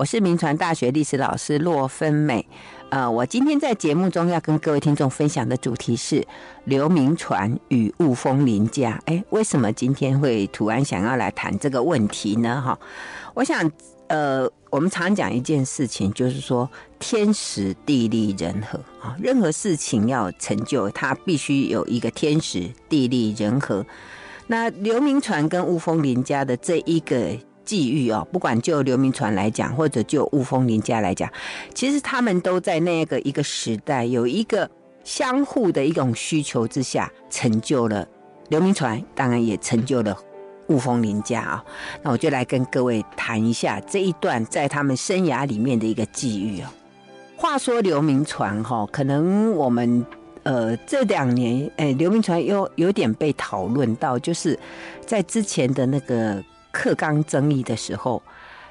我是铭传大学历史老师骆芬美。呃，我今天在节目中要跟各位听众分享的主题是刘铭传与雾峰林家。哎，为什么今天会突然想要来谈这个问题呢？哈，我想，呃，我们常讲一件事情，就是说天时地利人和啊，任何事情要成就，它必须有一个天时地利人和。那刘铭传跟雾峰林家的这一个。际遇哦，不管就刘铭传来讲，或者就雾峰林家来讲，其实他们都在那个一个时代，有一个相互的一种需求之下，成就了刘铭传，当然也成就了雾峰林家啊。那我就来跟各位谈一下这一段在他们生涯里面的一个际遇哦。话说刘铭传哈，可能我们呃这两年，哎，刘铭传又有点被讨论到，就是在之前的那个。课纲争议的时候，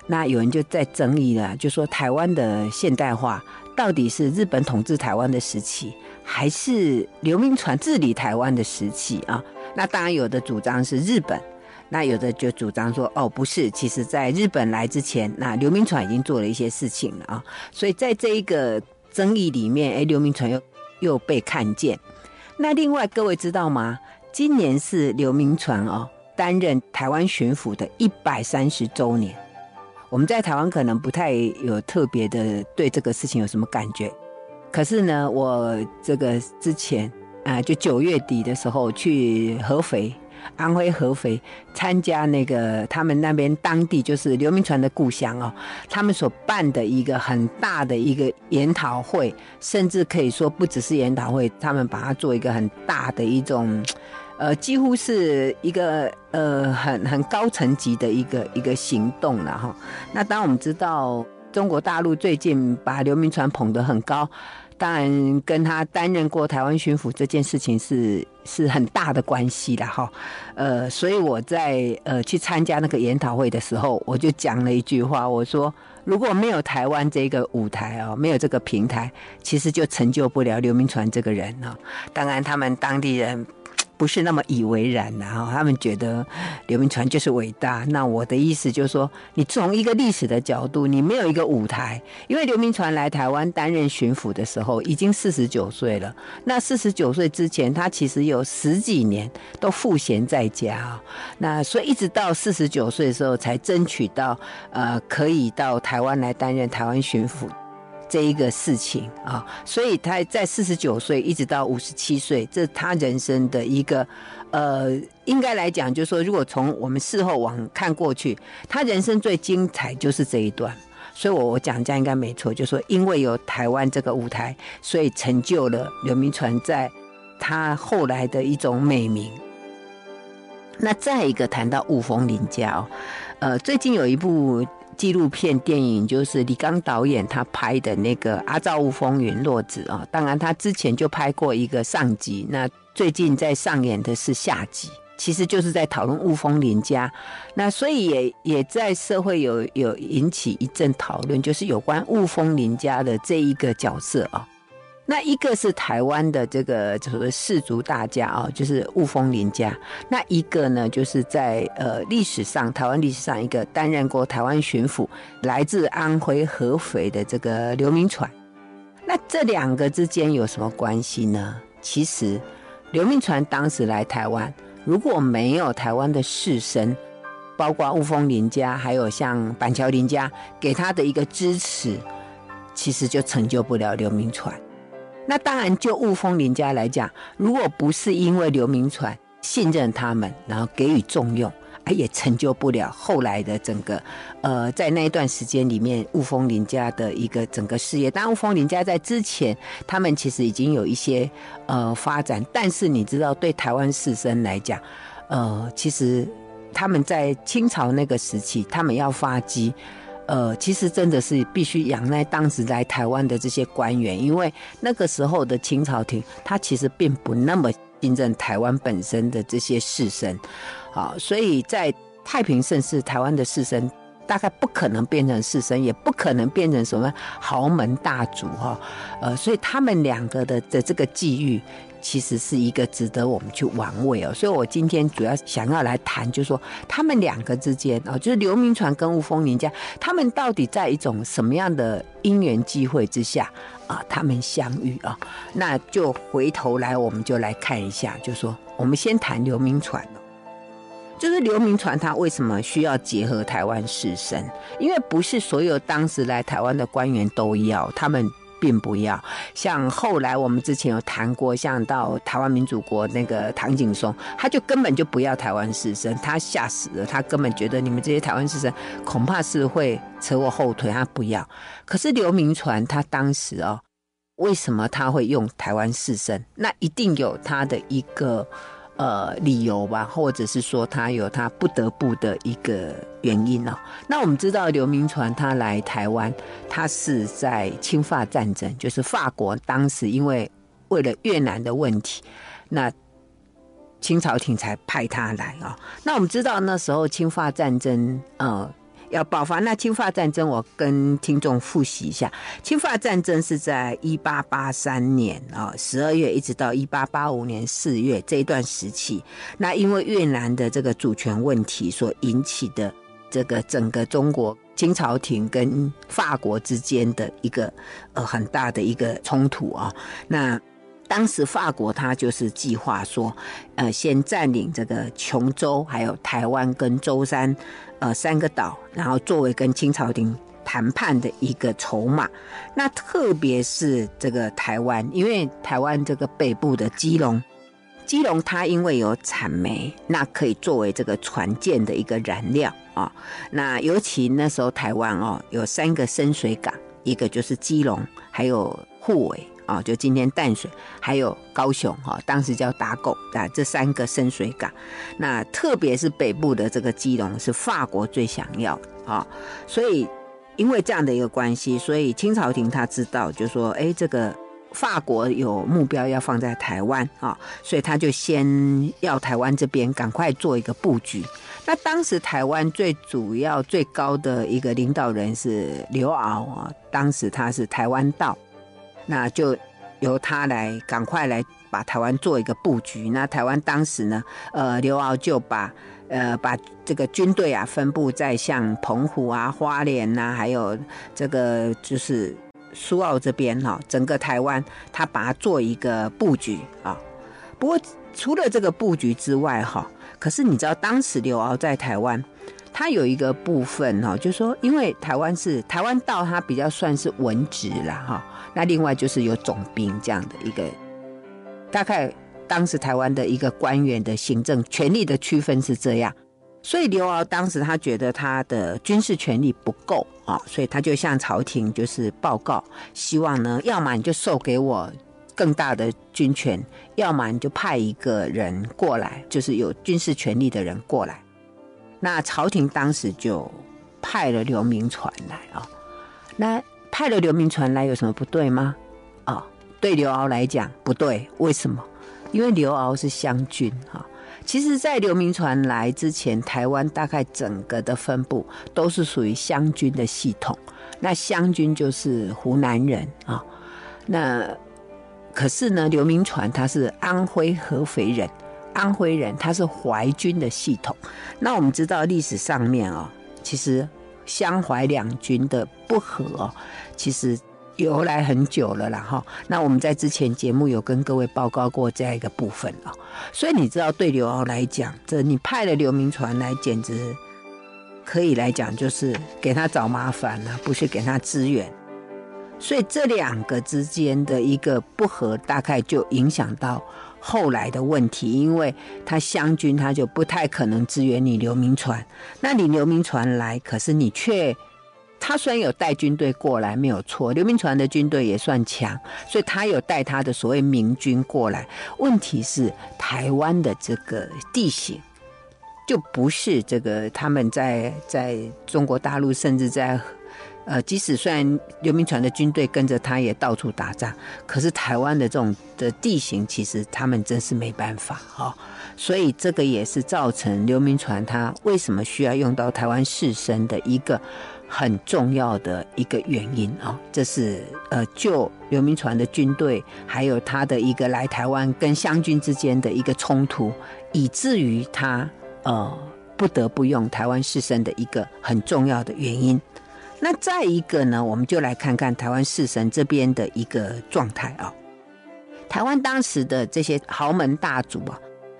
那有人就在争议了，就说台湾的现代化到底是日本统治台湾的时期，还是刘铭传治理台湾的时期啊？那当然有的主张是日本，那有的就主张说哦，不是，其实在日本来之前，那刘铭传已经做了一些事情了啊。所以在这一个争议里面，哎，刘铭传又又被看见。那另外各位知道吗？今年是刘铭传哦。担任台湾巡抚的一百三十周年，我们在台湾可能不太有特别的对这个事情有什么感觉，可是呢，我这个之前啊，就九月底的时候去合肥，安徽合肥参加那个他们那边当地就是刘铭传的故乡哦，他们所办的一个很大的一个研讨会，甚至可以说不只是研讨会，他们把它做一个很大的一种。呃，几乎是一个呃很很高层级的一个一个行动了哈。那当我们知道，中国大陆最近把刘铭传捧得很高，当然跟他担任过台湾巡抚这件事情是是很大的关系的哈。呃，所以我在呃去参加那个研讨会的时候，我就讲了一句话，我说如果没有台湾这个舞台啊，没有这个平台，其实就成就不了刘铭传这个人啊。当然，他们当地人。不是那么以为然，然后他们觉得刘铭传就是伟大。那我的意思就是说，你从一个历史的角度，你没有一个舞台。因为刘铭传来台湾担任巡抚的时候，已经四十九岁了。那四十九岁之前，他其实有十几年都赋闲在家。那所以一直到四十九岁的时候，才争取到呃可以到台湾来担任台湾巡抚。这一个事情啊，所以他在四十九岁一直到五十七岁，这是他人生的一个，呃，应该来讲，就是说，如果从我们事后往看过去，他人生最精彩就是这一段。所以我我讲这样应该没错，就是说，因为有台湾这个舞台，所以成就了刘铭传在他后来的一种美名。那再一个谈到五峰林家哦，呃，最近有一部。纪录片电影就是李刚导演他拍的那个《阿罩雾风云落子》啊，当然他之前就拍过一个上集，那最近在上演的是下集，其实就是在讨论雾峰林家，那所以也也在社会有有引起一阵讨论，就是有关雾峰林家的这一个角色啊。那一个是台湾的这个所谓士族大家啊，就是雾峰林家。那一个呢，就是在呃历史上台湾历史上一个担任过台湾巡抚，来自安徽合肥的这个刘铭传。那这两个之间有什么关系呢？其实刘铭传当时来台湾，如果没有台湾的士绅，包括雾峰林家，还有像板桥林家给他的一个支持，其实就成就不了刘铭传。那当然，就雾峰林家来讲，如果不是因为刘铭传信任他们，然后给予重用，哎，也成就不了后来的整个，呃，在那一段时间里面，雾峰林家的一个整个事业。当然，雾峰林家在之前，他们其实已经有一些呃发展，但是你知道，对台湾士绅来讲，呃，其实他们在清朝那个时期，他们要发迹。呃，其实真的是必须仰赖当时来台湾的这些官员，因为那个时候的清朝廷，他其实并不那么信任台湾本身的这些士绅，啊，所以在太平盛世，台湾的士绅大概不可能变成士绅，也不可能变成什么豪门大族哈，呃，所以他们两个的的这个际遇，其实是一个值得我们去玩味哦。所以我今天主要想要来谈，就是说他们两个之间啊，就是刘铭传跟吴峰林家，他们到底在一种什么样的因缘际会之下啊，他们相遇啊？那就回头来，我们就来看一下，就说我们先谈刘铭传。就是刘铭传他为什么需要结合台湾士绅？因为不是所有当时来台湾的官员都要，他们并不要。像后来我们之前有谈过，像到台湾民主国那个唐景崧，他就根本就不要台湾士绅，他吓死了，他根本觉得你们这些台湾士绅恐怕是会扯我后腿，他不要。可是刘铭传他当时哦，为什么他会用台湾士绅？那一定有他的一个。呃，理由吧，或者是说他有他不得不的一个原因哦。那我们知道刘铭传他来台湾，他是在侵法战争，就是法国当时因为为了越南的问题，那清朝廷才派他来啊。那我们知道那时候侵法战争，呃。要爆发那侵法战争，我跟听众复习一下。侵法战争是在一八八三年啊十二月，一直到一八八五年四月这一段时期。那因为越南的这个主权问题所引起的这个整个中国清朝廷跟法国之间的一个呃很大的一个冲突啊。那当时法国他就是计划说，呃，先占领这个琼州，还有台湾跟舟山。呃，三个岛，然后作为跟清朝廷谈判的一个筹码。那特别是这个台湾，因为台湾这个北部的基隆，基隆它因为有产煤，那可以作为这个船舰的一个燃料啊、哦。那尤其那时候台湾哦，有三个深水港，一个就是基隆，还有沪尾。啊，就今天淡水还有高雄哈，当时叫打狗啊，这三个深水港，那特别是北部的这个基隆是法国最想要啊，所以因为这样的一个关系，所以清朝廷他知道，就说哎，这个法国有目标要放在台湾啊，所以他就先要台湾这边赶快做一个布局。那当时台湾最主要最高的一个领导人是刘敖啊，当时他是台湾道。那就由他来赶快来把台湾做一个布局。那台湾当时呢，呃，刘敖就把呃把这个军队啊分布在像澎湖啊、花莲呐、啊，还有这个就是苏澳这边哈，整个台湾他把它做一个布局啊。不过除了这个布局之外哈，可是你知道当时刘敖在台湾。他有一个部分哈，就是说，因为台湾是台湾道，它比较算是文职啦哈。那另外就是有总兵这样的一个，大概当时台湾的一个官员的行政权力的区分是这样。所以刘敖当时他觉得他的军事权力不够啊，所以他就向朝廷就是报告，希望呢，要么你就授给我更大的军权，要么你就派一个人过来，就是有军事权力的人过来。那朝廷当时就派了刘铭传来啊，那派了刘铭传来有什么不对吗？啊，对刘鳌来讲不对，为什么？因为刘鳌是湘军哈。其实，在刘铭传来之前，台湾大概整个的分布都是属于湘军的系统。那湘军就是湖南人啊。那可是呢，刘铭传他是安徽合肥人。安徽人，他是淮军的系统。那我们知道历史上面啊，其实湘淮两军的不和，其实由来很久了啦哈。那我们在之前节目有跟各位报告过这样一个部分啊。所以你知道，对刘鳌来讲，这你派了刘铭传来，简直可以来讲就是给他找麻烦了，不是给他支援。所以这两个之间的一个不和，大概就影响到。后来的问题，因为他湘军，他就不太可能支援你刘铭传。那你刘铭传来，可是你却，他虽然有带军队过来，没有错。刘铭传的军队也算强，所以他有带他的所谓明军过来。问题是台湾的这个地形，就不是这个他们在在中国大陆，甚至在呃，即使虽然刘铭传的军队跟着他也到处打仗，可是台湾的这种的地形，其实他们真是没办法哈、哦。所以这个也是造成刘铭传他为什么需要用到台湾士绅的一个很重要的一个原因啊、哦。这是呃，就刘铭传的军队，还有他的一个来台湾跟湘军之间的一个冲突，以至于他呃不得不用台湾士绅的一个很重要的原因。那再一个呢，我们就来看看台湾士绅这边的一个状态啊。台湾当时的这些豪门大族啊，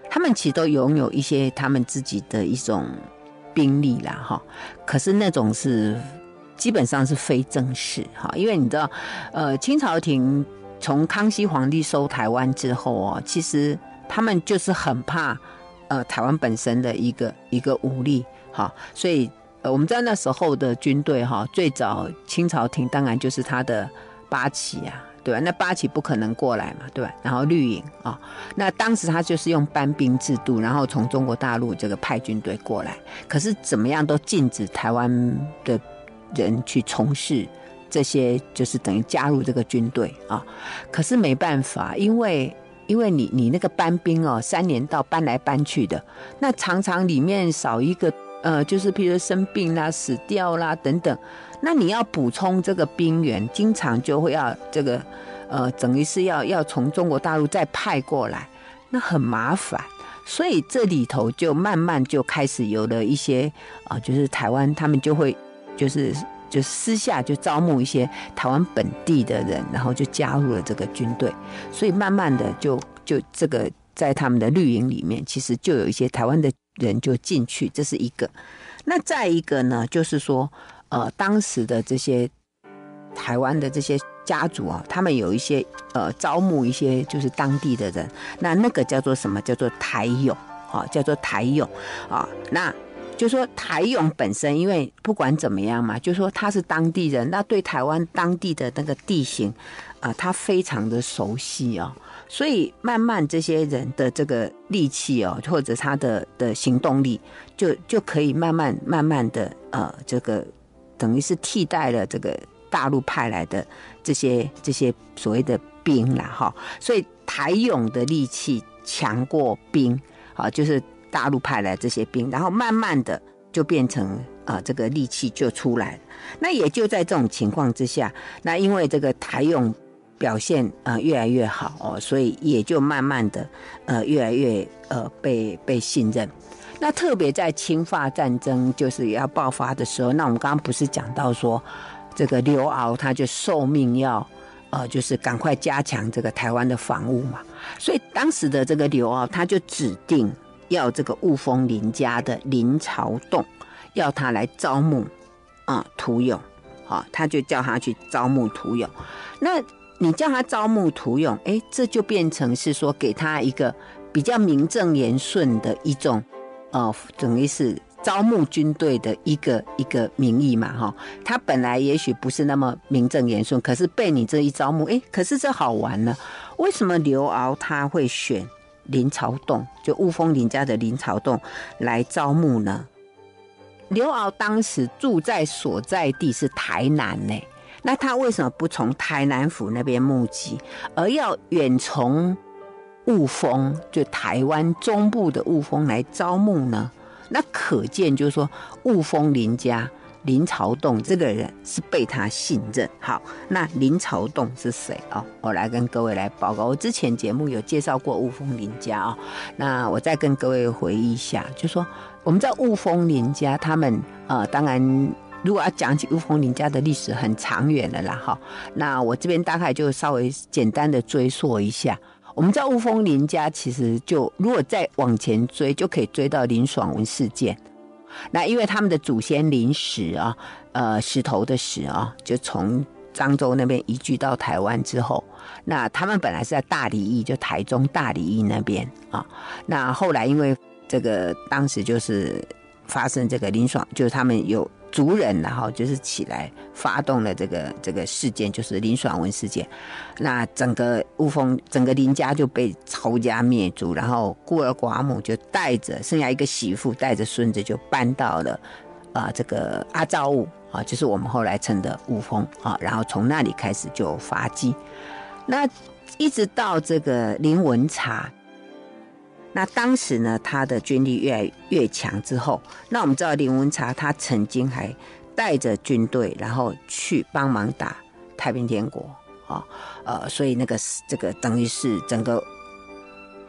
他们其实都拥有一些他们自己的一种兵力啦，哈。可是那种是基本上是非正式哈，因为你知道，呃，清朝廷从康熙皇帝收台湾之后哦，其实他们就是很怕呃台湾本身的一个一个武力哈，所以。呃，我们知道那时候的军队哈，最早清朝廷当然就是他的八旗啊，对吧？那八旗不可能过来嘛，对吧？然后绿营啊，那当时他就是用班兵制度，然后从中国大陆这个派军队过来，可是怎么样都禁止台湾的人去从事这些，就是等于加入这个军队啊。可是没办法，因为因为你你那个班兵哦，三年到搬来搬去的，那常常里面少一个。呃，就是譬如生病啦、死掉啦等等，那你要补充这个兵员，经常就会要这个，呃，等于是要要从中国大陆再派过来，那很麻烦，所以这里头就慢慢就开始有了一些啊、就是台湾他们就会就是就私下就招募一些台湾本地的人，然后就加入了这个军队，所以慢慢的就就这个在他们的绿营里面，其实就有一些台湾的。人就进去，这是一个。那再一个呢，就是说，呃，当时的这些台湾的这些家族啊，他们有一些呃招募一些就是当地的人，那那个叫做什么？叫做台勇啊，叫做台勇啊。那就说台勇本身，因为不管怎么样嘛，就说他是当地人，那对台湾当地的那个地形啊，他非常的熟悉啊。所以慢慢这些人的这个力气哦，或者他的的行动力，就就可以慢慢慢慢的呃，这个等于是替代了这个大陆派来的这些这些所谓的兵了哈。所以台勇的力气强过兵，啊，就是大陆派来这些兵，然后慢慢的就变成啊、这个力气就出来了。那也就在这种情况之下，那因为这个台勇。表现呃越来越好哦，所以也就慢慢的呃越来越呃被被信任。那特别在清法战争就是要爆发的时候，那我们刚刚不是讲到说这个刘敖他就受命要呃就是赶快加强这个台湾的防务嘛，所以当时的这个刘敖他就指定要这个雾峰林家的林朝栋要他来招募啊徒勇，好，他就叫他去招募徒勇，那。你叫他招募徒勇，哎，这就变成是说给他一个比较名正言顺的一种，呃，等于是招募军队的一个一个名义嘛，哈。他本来也许不是那么名正言顺，可是被你这一招募，哎，可是这好玩呢。为什么刘敖他会选林朝栋，就雾峰林家的林朝栋来招募呢？刘敖当时住在所在地是台南呢。那他为什么不从台南府那边募集，而要远从雾峰，就台湾中部的雾峰来招募呢？那可见就是说，雾峰林家林朝栋这个人是被他信任。好，那林朝栋是谁啊？我来跟各位来报告。我之前节目有介绍过雾峰林家啊，那我再跟各位回忆一下，就说我们在雾峰林家，他们呃，当然。如果要讲起雾峰林家的历史很长远的啦，哈，那我这边大概就稍微简单的追溯一下。我们知道雾峰林家其实就如果再往前追，就可以追到林爽文事件。那因为他们的祖先林石啊，呃，石头的石啊，就从漳州那边移居到台湾之后，那他们本来是在大里邑，就台中大里邑那边啊。那后来因为这个当时就是发生这个林爽，就是他们有。族人，然后就是起来发动了这个这个事件，就是林爽文事件。那整个雾峰，整个林家就被抄家灭族，然后孤儿寡母就带着剩下一个媳妇，带着孙子就搬到了啊、这个阿罩雾啊，就是我们后来称的雾峰啊，然后从那里开始就发迹，那一直到这个林文察，那当时呢，他的军力越来越强之后，那我们知道林文察他曾经还带着军队，然后去帮忙打太平天国啊，呃，所以那个这个等于是整个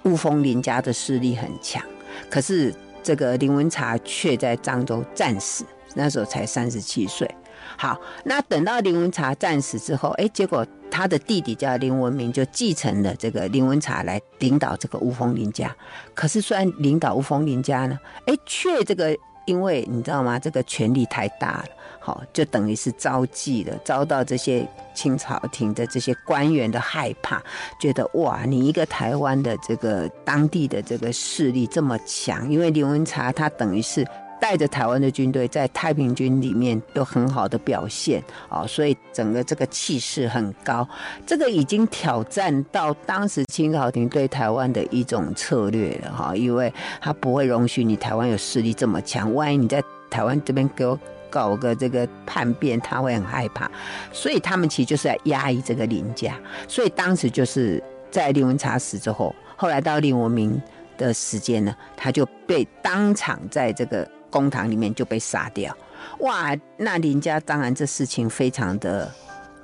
雾峰林家的势力很强，可是这个林文察却在漳州战死。那时候才三十七岁，好，那等到林文察战死之后，哎，结果他的弟弟叫林文明就继承了这个林文察来领导这个雾峰林家。可是虽然领导雾峰林家呢，哎，却这个因为你知道吗？这个权力太大了，好，就等于是遭忌了，遭到这些清朝廷的这些官员的害怕，觉得哇，你一个台湾的这个当地的这个势力这么强，因为林文察他等于是。带着台湾的军队在太平军里面有很好的表现啊，所以整个这个气势很高。这个已经挑战到当时清朝廷对台湾的一种策略了哈，因为他不会容许你台湾有势力这么强，万一你在台湾这边给我搞个这个叛变，他会很害怕。所以他们其实就是在压抑这个林家。所以当时就是在林文察死之后，后来到林文明的时间呢，他就被当场在这个。公堂里面就被杀掉，哇！那林家当然这事情非常的，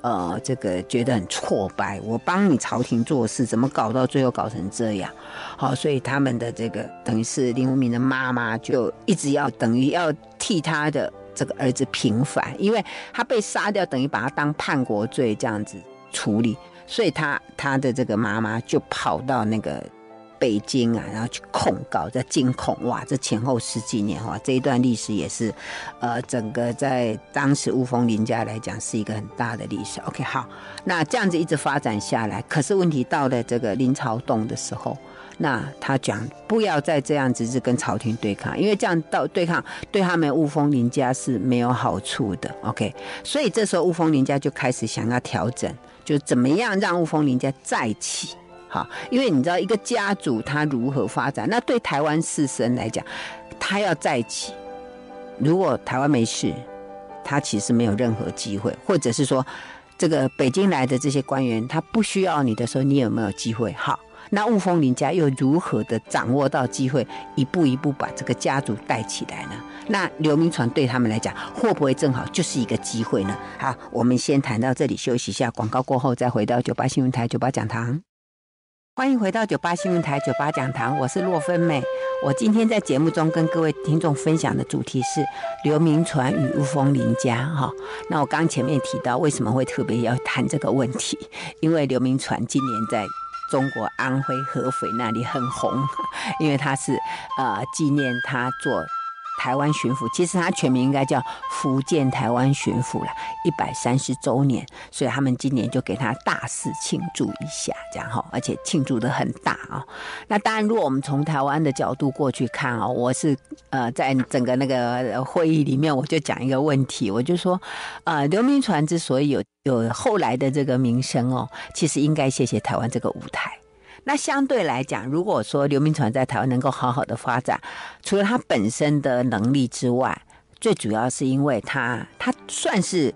呃，这个觉得很挫败。我帮你朝廷做事，怎么搞到最后搞成这样？好，所以他们的这个等于是林无名的妈妈就一直要等于要替他的这个儿子平反，因为他被杀掉，等于把他当叛国罪这样子处理，所以他他的这个妈妈就跑到那个。北京啊，然后去控告，在京控，哇，这前后十几年哇，这一段历史也是，呃，整个在当时雾峰林家来讲是一个很大的历史。OK，好，那这样子一直发展下来，可是问题到了这个林朝栋的时候，那他讲不要再这样子是跟朝廷对抗，因为这样到对抗对他们雾峰林家是没有好处的。OK，所以这时候雾峰林家就开始想要调整，就怎么样让雾峰林家再起。好，因为你知道一个家族它如何发展，那对台湾士绅来讲，他要再起，如果台湾没事，他其实没有任何机会，或者是说，这个北京来的这些官员他不需要你的时候，你有没有机会？好，那雾峰林家又如何的掌握到机会，一步一步把这个家族带起来呢？那刘铭传对他们来讲，会不会正好就是一个机会呢？好，我们先谈到这里，休息一下，广告过后再回到九八新闻台九八讲堂。欢迎回到九八新闻台九八讲堂，我是洛芬美。我今天在节目中跟各位听众分享的主题是刘铭传与吴峰林家。哈，那我刚前面提到为什么会特别要谈这个问题，因为刘铭传今年在中国安徽合肥那里很红，因为他是呃纪念他做。台湾巡抚，其实他全名应该叫福建台湾巡抚了，一百三十周年，所以他们今年就给他大肆庆祝一下，这样哈，而且庆祝的很大啊。那当然，如果我们从台湾的角度过去看啊，我是呃，在整个那个会议里面，我就讲一个问题，我就说，呃，刘铭传之所以有有后来的这个名声哦，其实应该谢谢台湾这个舞台。那相对来讲，如果说刘铭传在台湾能够好好的发展，除了他本身的能力之外，最主要是因为他他算是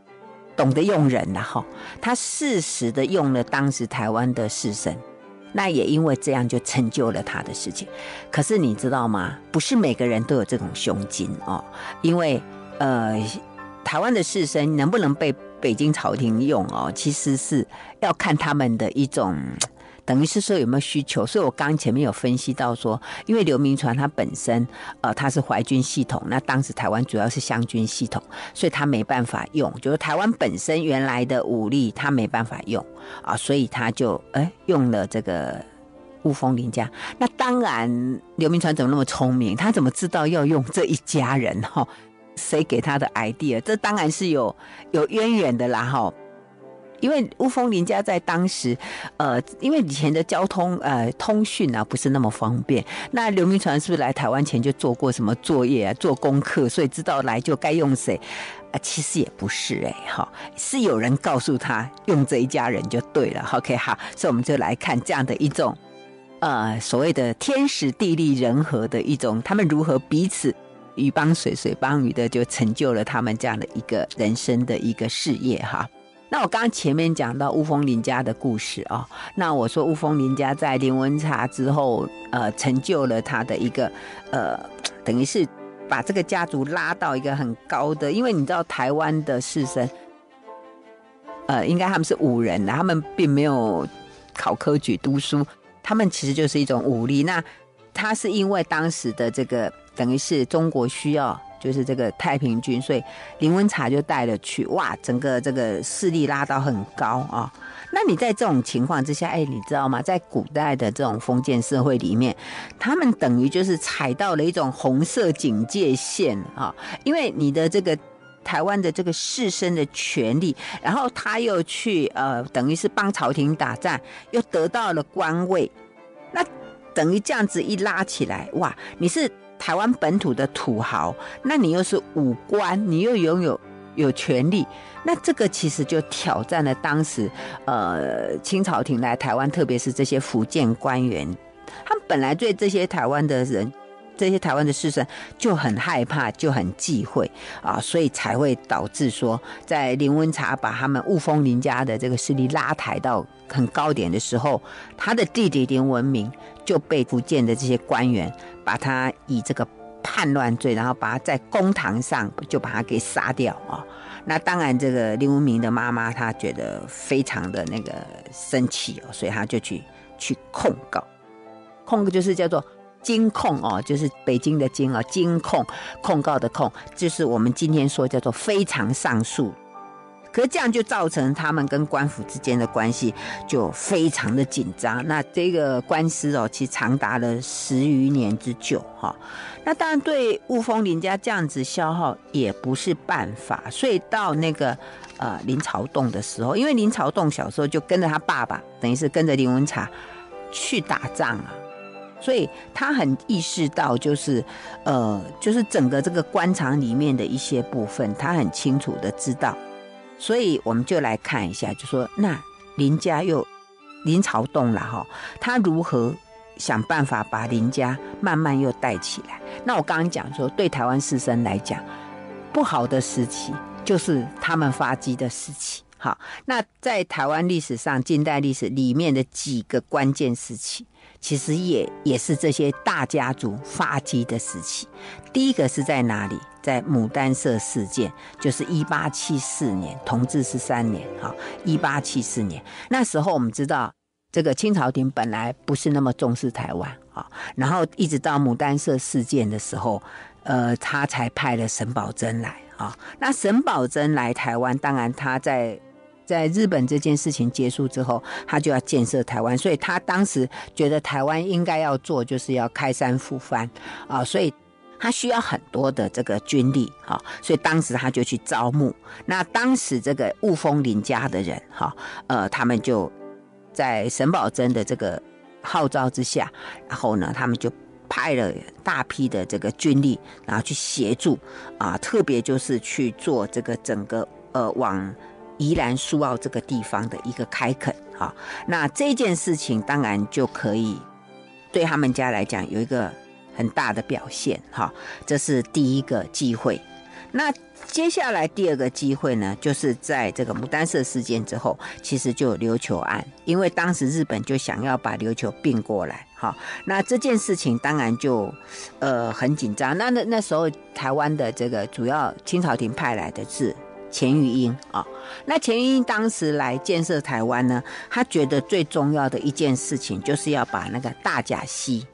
懂得用人了哈，他适时的用了当时台湾的士绅，那也因为这样就成就了他的事情。可是你知道吗？不是每个人都有这种胸襟哦，因为呃，台湾的士绅能不能被北京朝廷用哦，其实是要看他们的一种。等于是说有没有需求，所以我刚前面有分析到说，因为刘铭传他本身呃他是淮军系统，那当时台湾主要是湘军系统，所以他没办法用，就是台湾本身原来的武力他没办法用啊，所以他就哎用了这个雾峰林家。那当然刘铭传怎么那么聪明，他怎么知道要用这一家人哈？谁给他的 idea？这当然是有有渊源的啦哈。因为雾峰林家在当时，呃，因为以前的交通呃通讯啊不是那么方便。那刘铭传是不是来台湾前就做过什么作业啊，做功课，所以知道来就该用谁？啊，其实也不是哎、欸，哈，是有人告诉他用这一家人就对了。OK，好，所以我们就来看这样的一种，呃，所谓的天时地利人和的一种，他们如何彼此鱼帮水，水帮鱼的，就成就了他们这样的一个人生的一个事业哈。那我刚刚前面讲到雾峰林家的故事啊，那我说雾峰林家在林文茶之后，呃，成就了他的一个呃，等于是把这个家族拉到一个很高的，因为你知道台湾的士绅，呃，应该他们是武人，他们并没有考科举读书，他们其实就是一种武力。那他是因为当时的这个等于是中国需要。就是这个太平军，所以林文茶就带了去，哇，整个这个势力拉到很高啊。那你在这种情况之下，哎，你知道吗？在古代的这种封建社会里面，他们等于就是踩到了一种红色警戒线啊，因为你的这个台湾的这个士绅的权利，然后他又去呃，等于是帮朝廷打仗，又得到了官位，那等于这样子一拉起来，哇，你是。台湾本土的土豪，那你又是武官，你又拥有有权利，那这个其实就挑战了当时呃清朝廷来台湾，特别是这些福建官员，他们本来对这些台湾的人，这些台湾的士绅就很害怕，就很忌讳啊，所以才会导致说，在林文茶把他们雾峰林家的这个势力拉抬到很高点的时候，他的弟弟林文明就被福建的这些官员。把他以这个叛乱罪，然后把他在公堂上就把他给杀掉啊！那当然，这个林文明的妈妈她觉得非常的那个生气哦，所以她就去去控告，控告就是叫做京控哦，就是北京的京啊，京控控告的控，就是我们今天说叫做非常上诉。可是这样就造成他们跟官府之间的关系就非常的紧张。那这个官司哦，其实长达了十余年之久哈。那当然对雾峰林家这样子消耗也不是办法，所以到那个呃林朝栋的时候，因为林朝栋小时候就跟着他爸爸，等于是跟着林文茶去打仗啊，所以他很意识到就是呃就是整个这个官场里面的一些部分，他很清楚的知道。所以我们就来看一下，就说那林家又林朝栋了哈，他如何想办法把林家慢慢又带起来？那我刚刚讲说，对台湾士绅来讲，不好的时期就是他们发迹的时期。好，那在台湾历史上，近代历史里面的几个关键时期。其实也也是这些大家族发迹的时期。第一个是在哪里？在牡丹社事件，就是一八七四年，同治十三年，哈，一八七四年。那时候我们知道，这个清朝廷本来不是那么重视台湾啊，然后一直到牡丹社事件的时候，呃，他才派了沈葆桢来啊。那沈葆桢来台湾，当然他在。在日本这件事情结束之后，他就要建设台湾，所以他当时觉得台湾应该要做，就是要开山复藩啊，所以他需要很多的这个军力哈，所以当时他就去招募。那当时这个雾峰林家的人哈，呃，他们就在沈葆楨的这个号召之下，然后呢，他们就派了大批的这个军力，然后去协助啊，特别就是去做这个整个呃往。宜兰苏澳这个地方的一个开垦，哈，那这件事情当然就可以对他们家来讲有一个很大的表现，哈，这是第一个机会。那接下来第二个机会呢，就是在这个牡丹社事件之后，其实就有琉球案，因为当时日本就想要把琉球并过来，哈，那这件事情当然就呃很紧张。那那那时候台湾的这个主要清朝廷派来的是。钱玉英啊，那钱玉英当时来建设台湾呢，他觉得最重要的一件事情就是要把那个大甲溪、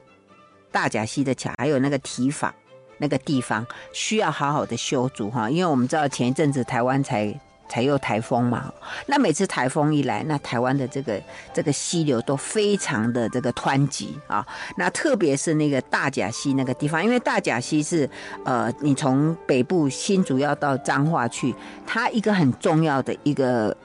大甲溪的桥，还有那个堤防那个地方需要好好的修筑哈，因为我们知道前一阵子台湾才。才有台风嘛，那每次台风一来，那台湾的这个这个溪流都非常的这个湍急啊。那特别是那个大甲溪那个地方，因为大甲溪是呃，你从北部新竹要到彰化去，它一个很重要的一个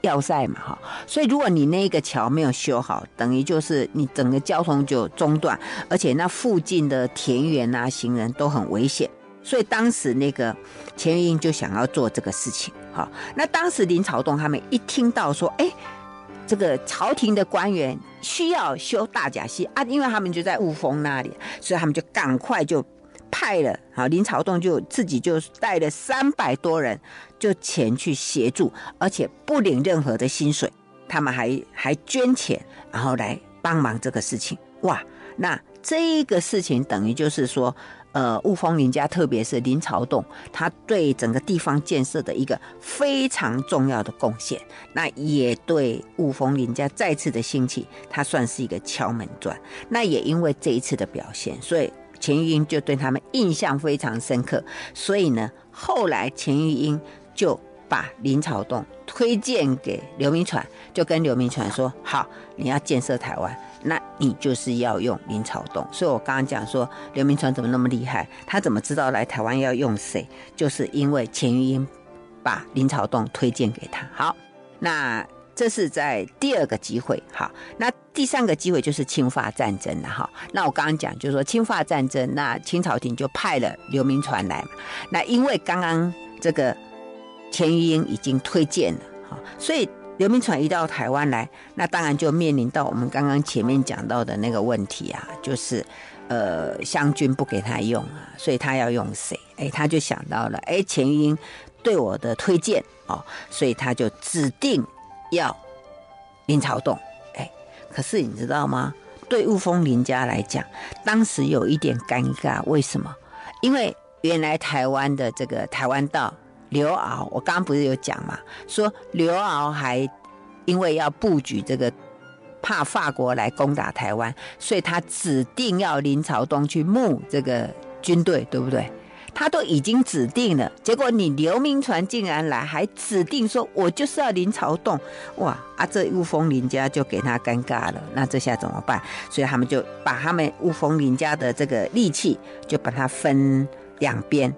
要塞嘛，哈。所以如果你那个桥没有修好，等于就是你整个交通就中断，而且那附近的田园啊、行人都很危险。所以当时那个钱玉英就想要做这个事情，哈。那当时林朝栋他们一听到说，哎，这个朝廷的官员需要修大甲溪啊，因为他们就在雾峰那里，所以他们就赶快就派了啊，林朝栋就自己就带了三百多人就前去协助，而且不领任何的薪水，他们还还捐钱，然后来帮忙这个事情。哇，那这个事情等于就是说。呃，雾峰林家，特别是林朝栋，他对整个地方建设的一个非常重要的贡献，那也对雾峰林家再次的兴起，他算是一个敲门砖。那也因为这一次的表现，所以钱玉英就对他们印象非常深刻。所以呢，后来钱玉英就把林朝栋推荐给刘铭传，就跟刘铭传说：“好，你要建设台湾。”你就是要用林朝栋，所以我刚刚讲说刘铭传怎么那么厉害，他怎么知道来台湾要用谁？就是因为钱玉英把林朝栋推荐给他。好，那这是在第二个机会。好，那第三个机会就是侵华战争了。哈，那我刚刚讲就是说侵华战争，那清朝廷就派了刘铭传来嘛。那因为刚刚这个钱玉英已经推荐了，哈，所以。刘铭传一到台湾来，那当然就面临到我们刚刚前面讲到的那个问题啊，就是，呃，湘军不给他用啊，所以他要用谁？哎，他就想到了，哎，钱玉英对我的推荐哦，所以他就指定要林朝栋。哎，可是你知道吗？对雾峰林家来讲，当时有一点尴尬，为什么？因为原来台湾的这个台湾道。刘敖，我刚刚不是有讲嘛？说刘敖还因为要布局这个，怕法国来攻打台湾，所以他指定要林朝栋去募这个军队，对不对？他都已经指定了，结果你刘铭传竟然来，还指定说我就是要林朝栋，哇！啊，这雾峰林家就给他尴尬了，那这下怎么办？所以他们就把他们雾峰林家的这个力气，就把它分两边。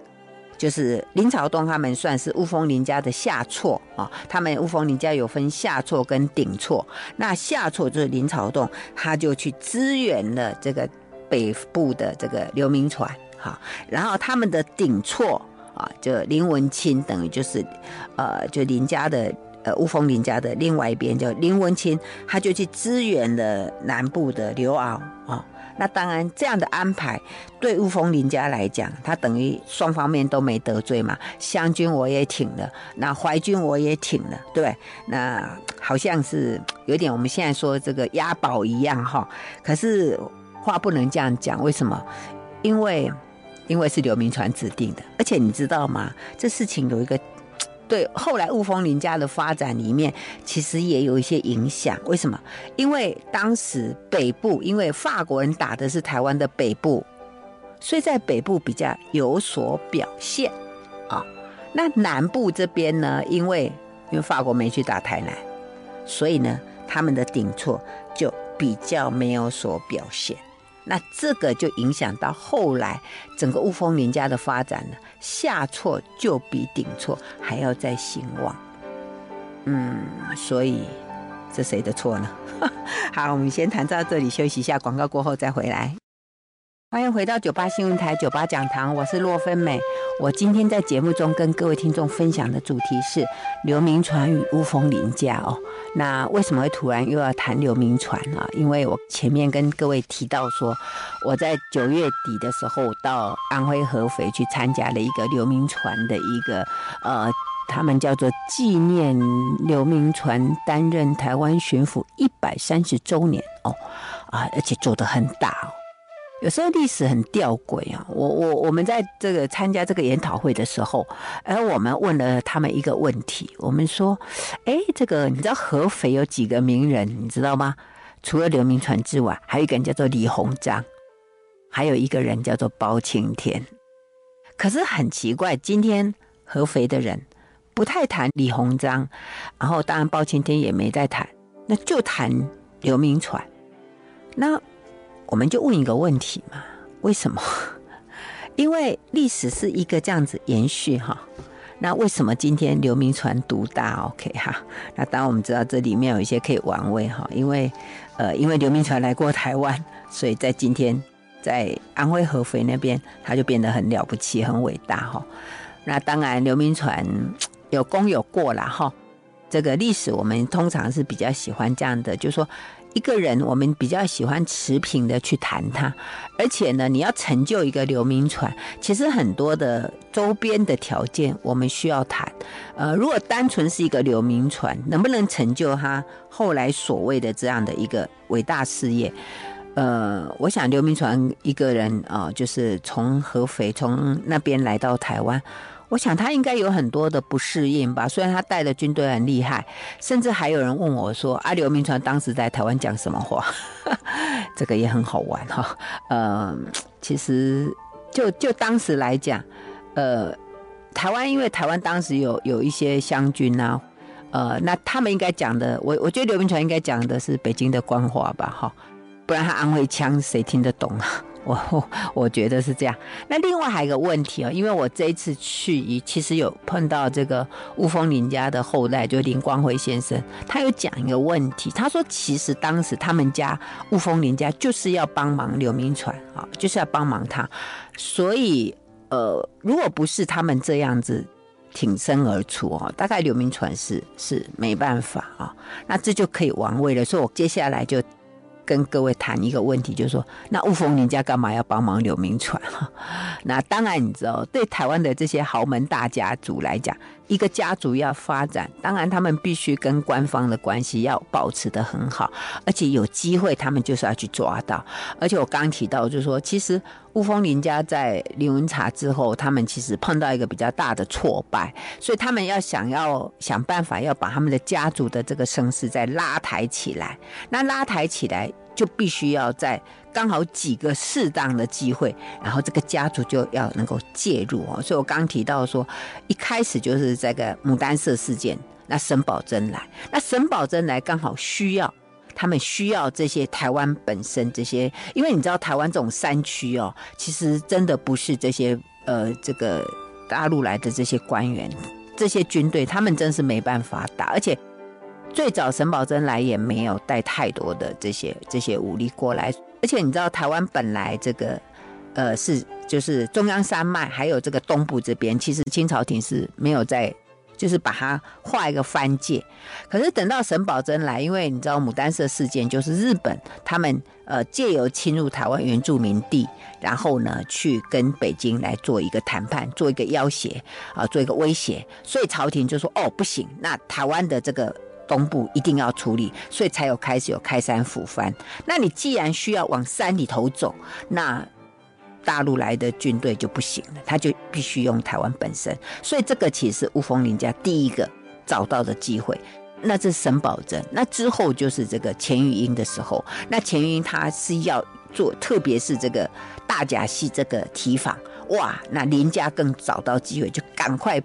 就是林朝栋他们算是雾峰林家的下错啊，他们雾峰林家有分下错跟顶错，那下错就是林朝栋，他就去支援了这个北部的这个刘铭传哈，然后他们的顶错啊，就林文清等于就是呃，就林家的呃雾峰林家的另外一边叫林文清，他就去支援了南部的刘鳌啊。那当然，这样的安排对雾峰林家来讲，他等于双方面都没得罪嘛。湘军我也挺了，那淮军我也挺了，对，那好像是有点我们现在说这个押宝一样哈。可是话不能这样讲，为什么？因为因为是刘铭传指定的，而且你知道吗？这事情有一个。对，后来雾峰林家的发展里面，其实也有一些影响。为什么？因为当时北部，因为法国人打的是台湾的北部，所以在北部比较有所表现啊。那南部这边呢，因为因为法国没去打台南，所以呢，他们的顶错就比较没有所表现。那这个就影响到后来整个雾峰林家的发展了，下错就比顶错还要再兴旺。嗯，所以这谁的错呢？好，我们先谈到这里，休息一下，广告过后再回来。欢迎回到九八新闻台九八讲堂，我是洛芬美。我今天在节目中跟各位听众分享的主题是刘铭传与雾峰林家哦。那为什么会突然又要谈刘铭传呢？因为我前面跟各位提到说，我在九月底的时候到安徽合肥去参加了一个刘铭传的一个呃，他们叫做纪念刘铭传担任台湾巡抚一百三十周年哦啊，而且做得很大哦。有时候历史很吊诡啊！我我我们在这个参加这个研讨会的时候，而我们问了他们一个问题，我们说：哎，这个你知道合肥有几个名人？你知道吗？除了刘铭传之外，还有一个人叫做李鸿章，还有一个人叫做包青天。可是很奇怪，今天合肥的人不太谈李鸿章，然后当然包青天也没在谈，那就谈刘铭传。那。我们就问一个问题嘛，为什么？因为历史是一个这样子延续哈。那为什么今天刘铭传独大？OK 哈？那当然我们知道这里面有一些可以玩味哈，因为呃，因为刘铭传来过台湾，所以在今天在安徽合肥那边，他就变得很了不起、很伟大哈。那当然刘铭传有功有过啦哈。这个历史，我们通常是比较喜欢这样的，就是说。一个人，我们比较喜欢持平的去谈他，而且呢，你要成就一个刘铭传，其实很多的周边的条件我们需要谈。呃，如果单纯是一个刘铭传，能不能成就他后来所谓的这样的一个伟大事业？呃，我想刘铭传一个人啊，就是从合肥从那边来到台湾。我想他应该有很多的不适应吧。虽然他带的军队很厉害，甚至还有人问我说：“啊，刘铭传当时在台湾讲什么话？” 这个也很好玩哈。呃，其实就就当时来讲，呃，台湾因为台湾当时有有一些湘军啊，呃，那他们应该讲的，我我觉得刘铭传应该讲的是北京的官话吧，哈，不然他安徽腔谁听得懂啊？我 我我觉得是这样。那另外还有一个问题哦，因为我这一次去，其实有碰到这个雾峰林家的后代，就林光辉先生，他有讲一个问题。他说，其实当时他们家雾峰林家就是要帮忙刘铭传啊，就是要帮忙他。所以，呃，如果不是他们这样子挺身而出哦，大概刘铭传是是没办法啊。那这就可以王位了。所以我接下来就。跟各位谈一个问题，就是说，那雾峰林家干嘛要帮忙刘铭传？那当然，你知道，对台湾的这些豪门大家族来讲，一个家族要发展，当然他们必须跟官方的关系要保持得很好，而且有机会他们就是要去抓到。而且我刚刚提到，就是说，其实雾峰林家在林文茶之后，他们其实碰到一个比较大的挫败，所以他们要想要想办法要把他们的家族的这个声势再拉抬起来。那拉抬起来。就必须要在刚好几个适当的机会，然后这个家族就要能够介入哦。所以我刚提到说，一开始就是这个牡丹社事件，那沈葆桢来，那沈葆桢来刚好需要，他们需要这些台湾本身这些，因为你知道台湾这种山区哦，其实真的不是这些呃这个大陆来的这些官员、这些军队，他们真是没办法打，而且。最早沈葆桢来也没有带太多的这些这些武力过来，而且你知道台湾本来这个呃是就是中央山脉，还有这个东部这边，其实清朝廷是没有在就是把它画一个藩界。可是等到沈葆桢来，因为你知道牡丹社事件，就是日本他们呃借由侵入台湾原住民地，然后呢去跟北京来做一个谈判，做一个要挟啊，做一个威胁，所以朝廷就说哦不行，那台湾的这个。东部一定要处理，所以才有开始有开山抚番。那你既然需要往山里头走，那大陆来的军队就不行了，他就必须用台湾本身。所以这个其实是雾峰林家第一个找到的机会。那这沈葆桢，那之后就是这个钱玉英的时候，那钱玉英他是要做，特别是这个大甲溪这个提防，哇，那林家更找到机会，就赶快。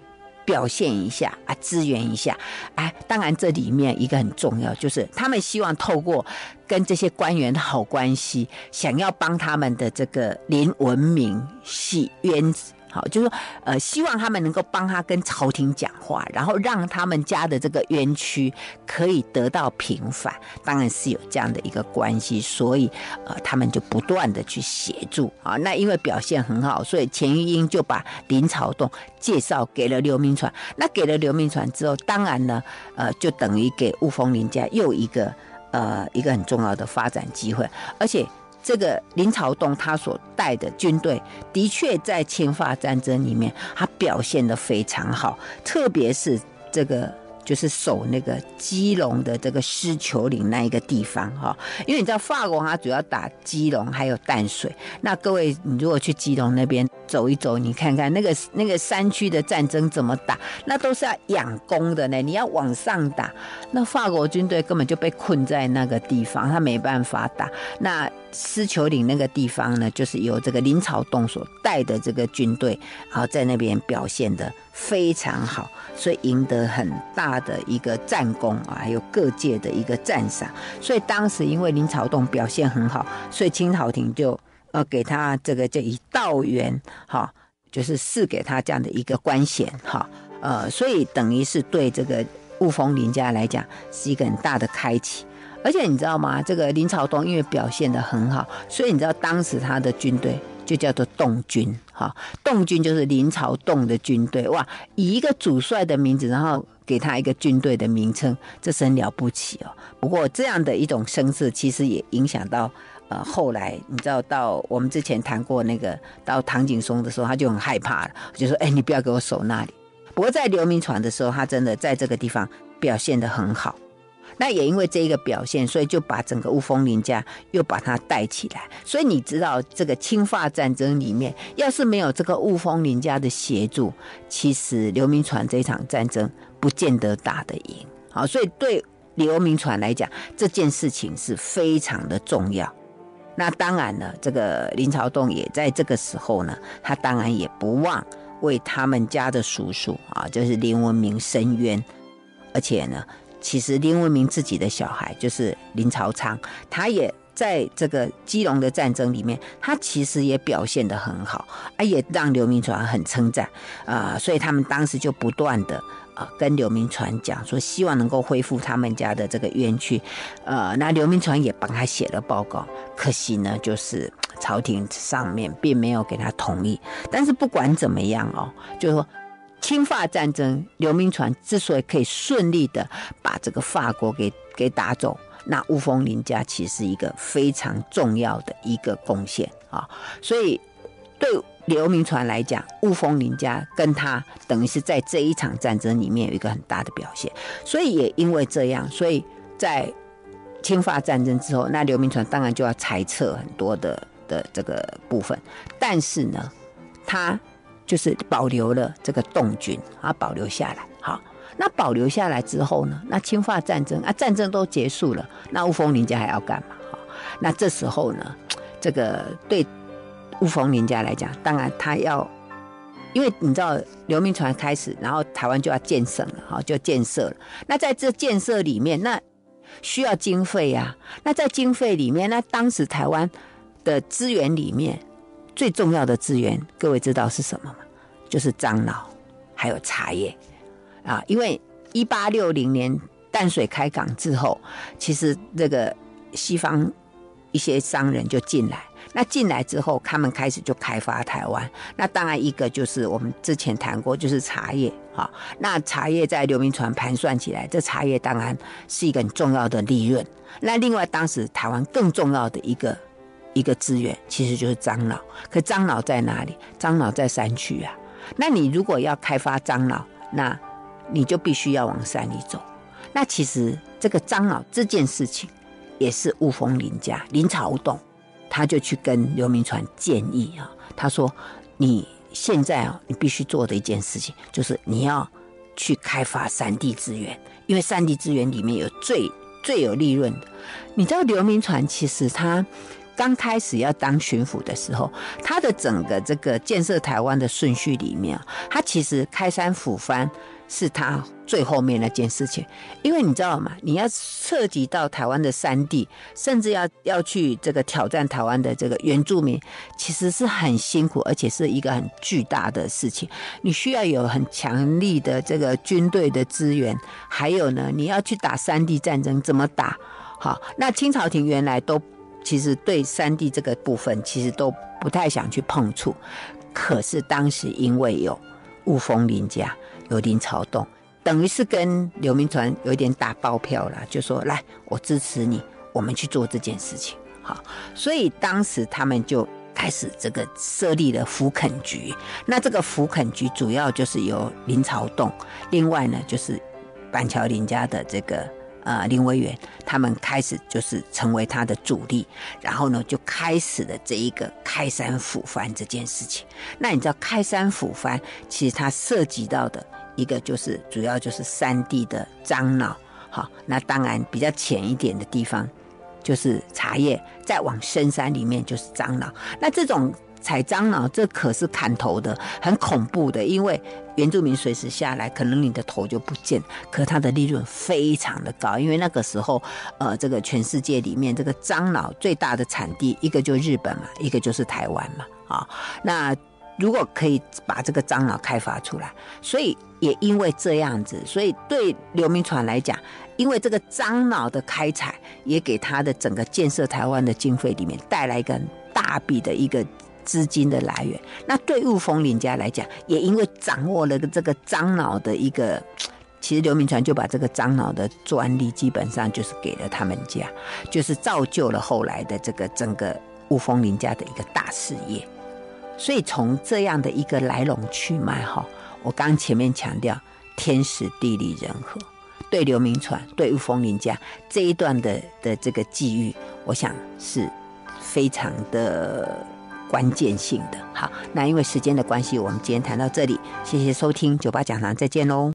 表现一下啊，支援一下，哎，当然这里面一个很重要，就是他们希望透过跟这些官员的好关系，想要帮他们的这个林文明洗冤。好，就是说，呃，希望他们能够帮他跟朝廷讲话，然后让他们家的这个冤屈可以得到平反。当然是有这样的一个关系，所以呃，他们就不断的去协助啊。那因为表现很好，所以钱玉英就把林朝栋介绍给了刘铭传。那给了刘铭传之后，当然呢，呃，就等于给雾峰林家又一个呃一个很重要的发展机会，而且。这个林朝栋他所带的军队，的确在侵法战争里面，他表现得非常好，特别是这个。就是守那个基隆的这个狮球岭那一个地方哈，因为你知道法国它主要打基隆还有淡水。那各位，你如果去基隆那边走一走，你看看那个那个山区的战争怎么打，那都是要仰攻的呢。你要往上打，那法国军队根本就被困在那个地方，他没办法打。那狮球岭那个地方呢，就是由这个林朝栋所带的这个军队，然后在那边表现的非常好。所以赢得很大的一个战功啊，还有各界的一个赞赏。所以当时因为林朝栋表现很好，所以清朝廷就呃给他这个就以道员哈，就是赐给他这样的一个官衔哈，呃，所以等于是对这个雾峰林家来讲是一个很大的开启。而且你知道吗？这个林朝栋因为表现得很好，所以你知道当时他的军队。就叫做洞军，哈，洞军就是林朝栋的军队，哇，以一个主帅的名字，然后给他一个军队的名称，这是很了不起哦。不过这样的一种声势，其实也影响到呃后来，你知道到我们之前谈过那个到唐景崧的时候，他就很害怕了，就说：“哎，你不要给我守那里。”不过在刘铭传的时候，他真的在这个地方表现得很好。那也因为这一个表现，所以就把整个雾峰林家又把它带起来。所以你知道，这个清法战争里面，要是没有这个雾峰林家的协助，其实刘铭传这场战争不见得打得赢。好，所以对刘铭传来讲，这件事情是非常的重要。那当然了，这个林朝栋也在这个时候呢，他当然也不忘为他们家的叔叔啊，就是林文明申冤，而且呢。其实林文明自己的小孩就是林朝昌，他也在这个基隆的战争里面，他其实也表现得很好，啊，也让刘铭传很称赞啊，所以他们当时就不断的啊跟刘铭传讲说，希望能够恢复他们家的这个冤屈，呃，那刘铭传也帮他写了报告，可惜呢，就是朝廷上面并没有给他同意，但是不管怎么样哦，就是说。侵法战争，刘铭传之所以可以顺利的把这个法国给给打走，那雾峰林家其实是一个非常重要的一个贡献啊。所以对刘铭传来讲，雾峰林家跟他等于是在这一场战争里面有一个很大的表现。所以也因为这样，所以在侵法战争之后，那刘铭传当然就要裁撤很多的的这个部分，但是呢，他。就是保留了这个栋军啊，保留下来。好，那保留下来之后呢？那侵华战争啊，战争都结束了，那乌峰林家还要干嘛？好，那这时候呢，这个对乌峰林家来讲，当然他要，因为你知道刘铭传开始，然后台湾就要建省了，好，就建设了。那在这建设里面，那需要经费呀。那在经费里面，那当时台湾的资源里面。最重要的资源，各位知道是什么吗？就是樟脑，还有茶叶啊。因为一八六零年淡水开港之后，其实这个西方一些商人就进来。那进来之后，他们开始就开发台湾。那当然一个就是我们之前谈过，就是茶叶啊。那茶叶在刘铭传盘算起来，这茶叶当然是一个很重要的利润。那另外，当时台湾更重要的一个。一个资源其实就是樟脑，可樟脑在哪里？樟脑在山区啊。那你如果要开发樟脑，那你就必须要往山里走。那其实这个樟脑这件事情，也是雾峰林家林朝栋，他就去跟刘铭传建议啊，他说：“你现在啊，你必须做的一件事情，就是你要去开发山地资源，因为山地资源里面有最最有利润的。你知道刘铭传其实他。”刚开始要当巡抚的时候，他的整个这个建设台湾的顺序里面，他其实开山抚番是他最后面那件事情。因为你知道吗？你要涉及到台湾的山地，甚至要要去这个挑战台湾的这个原住民，其实是很辛苦，而且是一个很巨大的事情。你需要有很强力的这个军队的资源，还有呢，你要去打山地战争，怎么打？好，那清朝廷原来都。其实对山地这个部分，其实都不太想去碰触。可是当时因为有雾峰林家，有林朝栋，等于是跟刘铭传有一点打包票了，就说来，我支持你，我们去做这件事情。好，所以当时他们就开始这个设立了抚垦局。那这个抚垦局主要就是由林朝栋，另外呢就是板桥林家的这个。呃，林维源他们开始就是成为他的主力，然后呢，就开始了这一个开山斧翻这件事情。那你知道开山斧翻，其实它涉及到的一个就是主要就是山地的樟脑，好，那当然比较浅一点的地方就是茶叶，再往深山里面就是樟脑。那这种。采樟脑，这可是砍头的，很恐怖的。因为原住民随时下来，可能你的头就不见。可它的利润非常的高，因为那个时候，呃，这个全世界里面这个樟脑最大的产地，一个就日本嘛，一个就是台湾嘛，啊、那如果可以把这个樟脑开发出来，所以也因为这样子，所以对刘铭传来讲，因为这个樟脑的开采，也给他的整个建设台湾的经费里面带来一个大笔的一个。资金的来源，那对雾峰林家来讲，也因为掌握了这个樟脑的一个 其实刘铭传就把这个樟脑的专利基本上就是给了他们家，就是造就了后来的这个整个雾峰林家的一个大事业。所以从这样的一个来龙去脉哈，我刚前面强调天时地利人和，对刘铭传对雾峰林家这一段的的这个际遇，我想是非常的关键性的。好，那因为时间的关系，我们今天谈到这里，谢谢收听九八讲堂，再见喽。